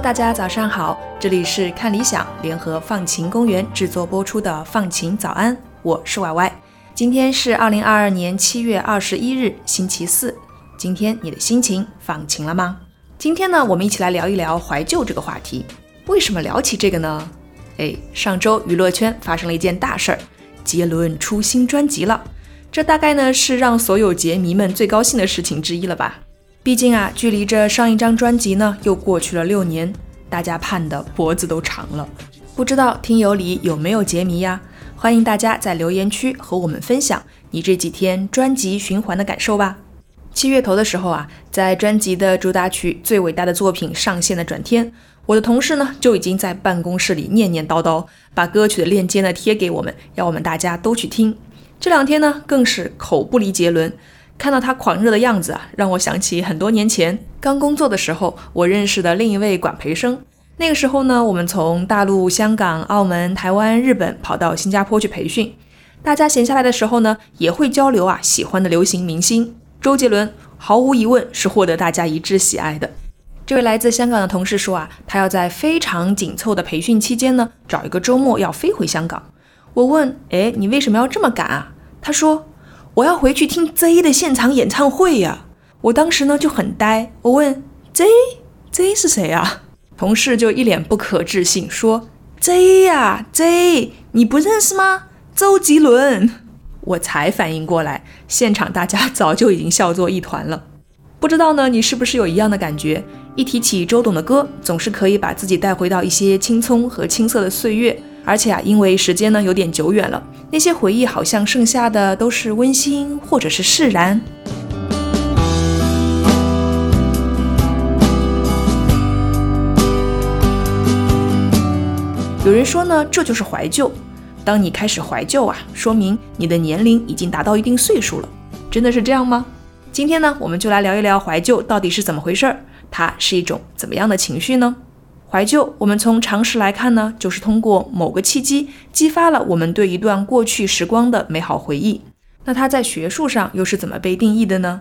大家早上好，这里是看理想联合放晴公园制作播出的放晴早安，我是 Y Y。今天是二零二二年七月二十一日，星期四。今天你的心情放晴了吗？今天呢，我们一起来聊一聊怀旧这个话题。为什么聊起这个呢？哎，上周娱乐圈发生了一件大事儿，杰伦出新专辑了。这大概呢是让所有杰迷们最高兴的事情之一了吧。毕竟啊，距离这上一张专辑呢，又过去了六年，大家盼的脖子都长了。不知道听友里有没有杰迷呀？欢迎大家在留言区和我们分享你这几天专辑循环的感受吧。七月头的时候啊，在专辑的主打曲《最伟大的作品》上线的转天，我的同事呢就已经在办公室里念念叨叨，把歌曲的链接呢贴给我们，要我们大家都去听。这两天呢，更是口不离杰伦。看到他狂热的样子啊，让我想起很多年前刚工作的时候，我认识的另一位管培生。那个时候呢，我们从大陆、香港、澳门、台湾、日本跑到新加坡去培训。大家闲下来的时候呢，也会交流啊，喜欢的流行明星周杰伦，毫无疑问是获得大家一致喜爱的。这位来自香港的同事说啊，他要在非常紧凑的培训期间呢，找一个周末要飞回香港。我问，哎，你为什么要这么赶啊？他说。我要回去听 Z 的现场演唱会呀！我当时呢就很呆，我问 Z，Z 是谁啊？同事就一脸不可置信说 Z 呀 Z，你不认识吗？周杰伦！我才反应过来，现场大家早就已经笑作一团了。不知道呢，你是不是有一样的感觉？一提起周董的歌，总是可以把自己带回到一些青葱和青涩的岁月。而且啊，因为时间呢有点久远了，那些回忆好像剩下的都是温馨或者是释然。有人说呢，这就是怀旧。当你开始怀旧啊，说明你的年龄已经达到一定岁数了。真的是这样吗？今天呢，我们就来聊一聊怀旧到底是怎么回事儿，它是一种怎么样的情绪呢？怀旧，我们从常识来看呢，就是通过某个契机激发了我们对一段过去时光的美好回忆。那它在学术上又是怎么被定义的呢？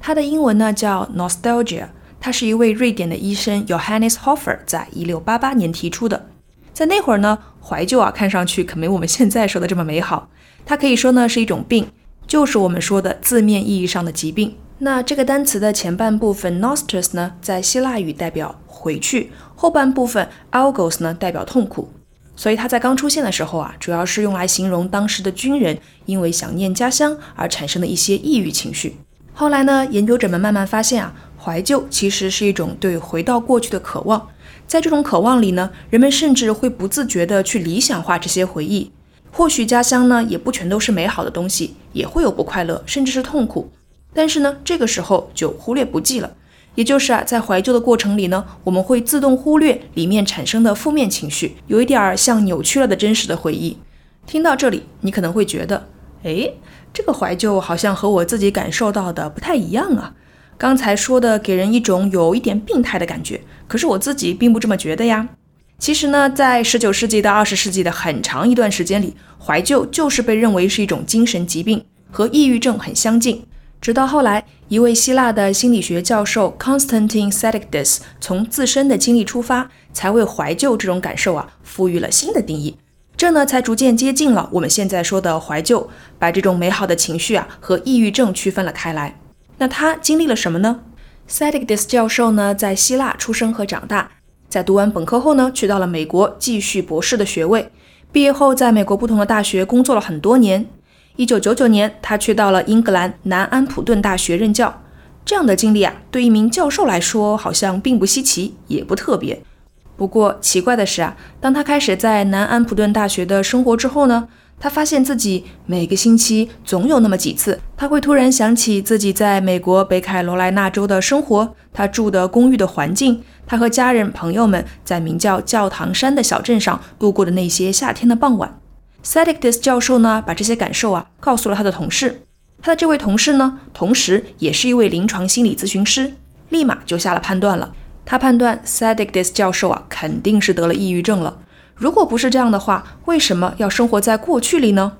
它的英文呢叫 nostalgia，它是一位瑞典的医生 Johannes Hofer 在一六八八年提出的。在那会儿呢，怀旧啊，看上去可没我们现在说的这么美好。它可以说呢是一种病，就是我们说的字面意义上的疾病。那这个单词的前半部分 nostos 呢，在希腊语代表回去。后半部分 algos 呢代表痛苦，所以它在刚出现的时候啊，主要是用来形容当时的军人因为想念家乡而产生的一些抑郁情绪。后来呢，研究者们慢慢发现啊，怀旧其实是一种对回到过去的渴望，在这种渴望里呢，人们甚至会不自觉地去理想化这些回忆。或许家乡呢也不全都是美好的东西，也会有不快乐，甚至是痛苦，但是呢，这个时候就忽略不计了。也就是啊，在怀旧的过程里呢，我们会自动忽略里面产生的负面情绪，有一点儿像扭曲了的真实的回忆。听到这里，你可能会觉得，哎，这个怀旧好像和我自己感受到的不太一样啊。刚才说的给人一种有一点病态的感觉，可是我自己并不这么觉得呀。其实呢，在十九世纪到二十世纪的很长一段时间里，怀旧就是被认为是一种精神疾病，和抑郁症很相近。直到后来，一位希腊的心理学教授 Constantine s a t i d i s 从自身的经历出发，才为怀旧这种感受啊赋予了新的定义。这呢，才逐渐接近了我们现在说的怀旧，把这种美好的情绪啊和抑郁症区分了开来。那他经历了什么呢 s a t i d i s 教授呢，在希腊出生和长大，在读完本科后呢，去到了美国继续博士的学位。毕业后，在美国不同的大学工作了很多年。一九九九年，他去到了英格兰南安普顿大学任教。这样的经历啊，对一名教授来说好像并不稀奇，也不特别。不过奇怪的是啊，当他开始在南安普顿大学的生活之后呢，他发现自己每个星期总有那么几次，他会突然想起自己在美国北卡罗来纳州的生活，他住的公寓的环境，他和家人朋友们在名叫教堂山的小镇上度过的那些夏天的傍晚。S a d i c d i s 教授呢，把这些感受啊告诉了他的同事。他的这位同事呢，同时也是一位临床心理咨询师，立马就下了判断了。他判断 s a d i c d i s 教授啊，肯定是得了抑郁症了。如果不是这样的话，为什么要生活在过去里呢？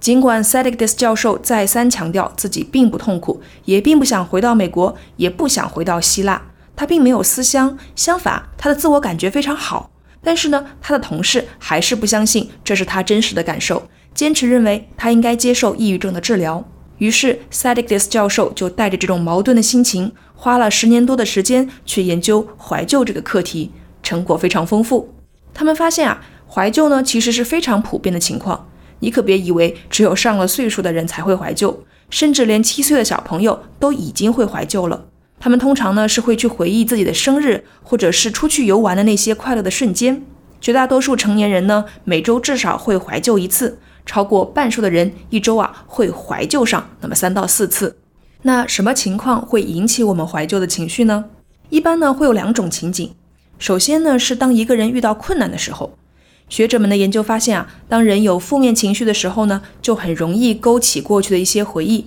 尽管 s a d i c d i s 教授再三强调自己并不痛苦，也并不想回到美国，也不想回到希腊，他并没有思乡，相反，他的自我感觉非常好。但是呢，他的同事还是不相信这是他真实的感受，坚持认为他应该接受抑郁症的治疗。于是 s a d i c d i s 教授就带着这种矛盾的心情，花了十年多的时间去研究怀旧这个课题，成果非常丰富。他们发现啊，怀旧呢其实是非常普遍的情况。你可别以为只有上了岁数的人才会怀旧，甚至连七岁的小朋友都已经会怀旧了。他们通常呢是会去回忆自己的生日，或者是出去游玩的那些快乐的瞬间。绝大多数成年人呢，每周至少会怀旧一次，超过半数的人一周啊会怀旧上那么三到四次。那什么情况会引起我们怀旧的情绪呢？一般呢会有两种情景。首先呢，是当一个人遇到困难的时候，学者们的研究发现啊，当人有负面情绪的时候呢，就很容易勾起过去的一些回忆。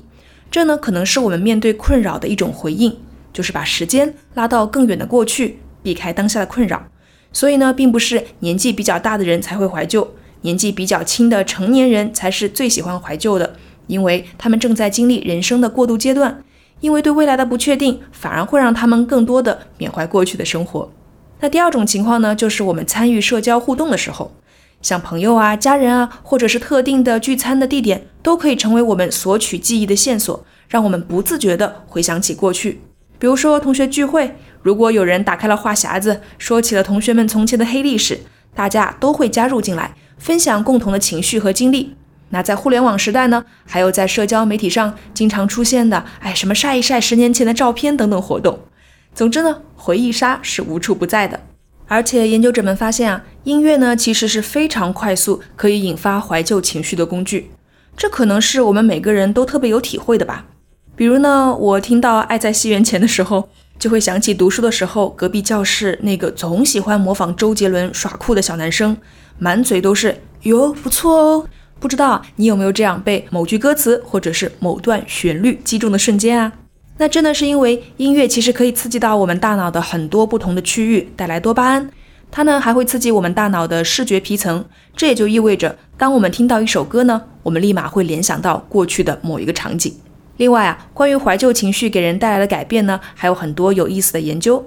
这呢，可能是我们面对困扰的一种回应，就是把时间拉到更远的过去，避开当下的困扰。所以呢，并不是年纪比较大的人才会怀旧，年纪比较轻的成年人才是最喜欢怀旧的，因为他们正在经历人生的过渡阶段，因为对未来的不确定，反而会让他们更多的缅怀过去的生活。那第二种情况呢，就是我们参与社交互动的时候，像朋友啊、家人啊，或者是特定的聚餐的地点，都可以成为我们索取记忆的线索，让我们不自觉地回想起过去。比如说同学聚会，如果有人打开了话匣子，说起了同学们从前的黑历史，大家都会加入进来，分享共同的情绪和经历。那在互联网时代呢，还有在社交媒体上经常出现的，哎，什么晒一晒十年前的照片等等活动。总之呢，回忆杀是无处不在的，而且研究者们发现啊，音乐呢其实是非常快速可以引发怀旧情绪的工具，这可能是我们每个人都特别有体会的吧。比如呢，我听到《爱在西元前》的时候，就会想起读书的时候隔壁教室那个总喜欢模仿周杰伦耍酷的小男生，满嘴都是哟不错哦。不知道你有没有这样被某句歌词或者是某段旋律击中的瞬间啊？那真的是因为音乐其实可以刺激到我们大脑的很多不同的区域，带来多巴胺。它呢还会刺激我们大脑的视觉皮层，这也就意味着，当我们听到一首歌呢，我们立马会联想到过去的某一个场景。另外啊，关于怀旧情绪给人带来的改变呢，还有很多有意思的研究。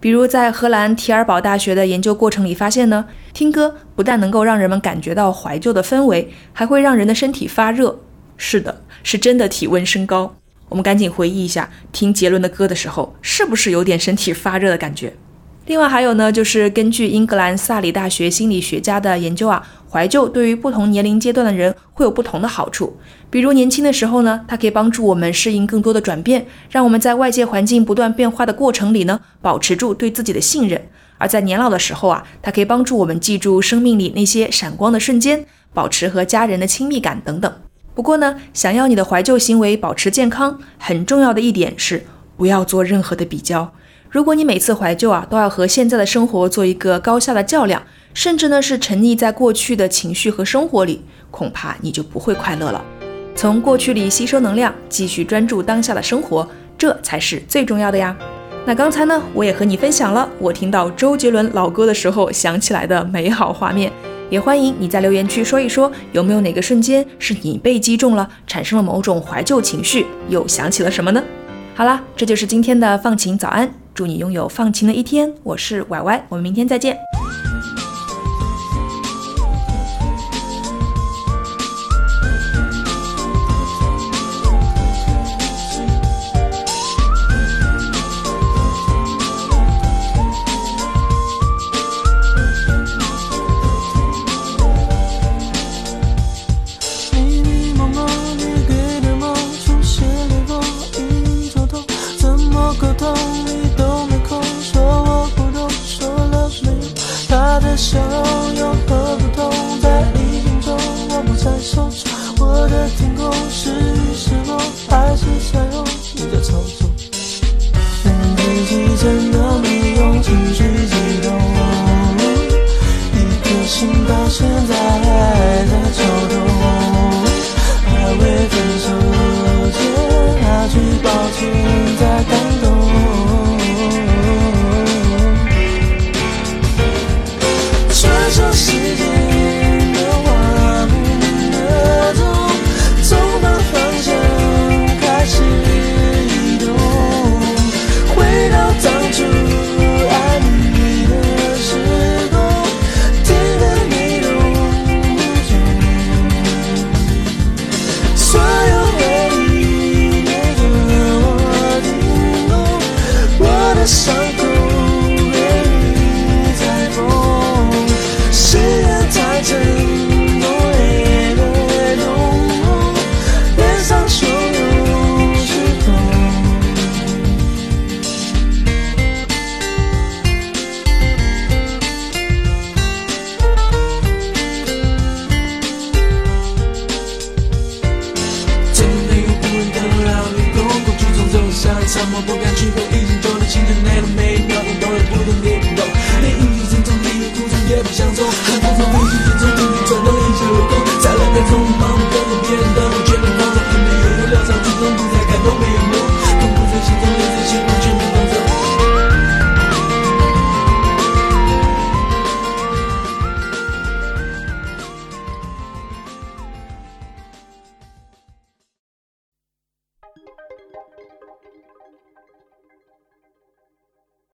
比如在荷兰提尔堡大学的研究过程里发现呢，听歌不但能够让人们感觉到怀旧的氛围，还会让人的身体发热。是的，是真的体温升高。我们赶紧回忆一下，听杰伦的歌的时候，是不是有点身体发热的感觉？另外还有呢，就是根据英格兰萨里大学心理学家的研究啊，怀旧对于不同年龄阶段的人会有不同的好处。比如年轻的时候呢，它可以帮助我们适应更多的转变，让我们在外界环境不断变化的过程里呢，保持住对自己的信任；而在年老的时候啊，它可以帮助我们记住生命里那些闪光的瞬间，保持和家人的亲密感等等。不过呢，想要你的怀旧行为保持健康，很重要的一点是不要做任何的比较。如果你每次怀旧啊都要和现在的生活做一个高下的较量，甚至呢是沉溺在过去的情绪和生活里，恐怕你就不会快乐了。从过去里吸收能量，继续专注当下的生活，这才是最重要的呀。那刚才呢，我也和你分享了我听到周杰伦老歌的时候想起来的美好画面。也欢迎你在留言区说一说，有没有哪个瞬间是你被击中了，产生了某种怀旧情绪，又想起了什么呢？好啦，这就是今天的放晴早安，祝你拥有放晴的一天。我是歪歪，我们明天再见。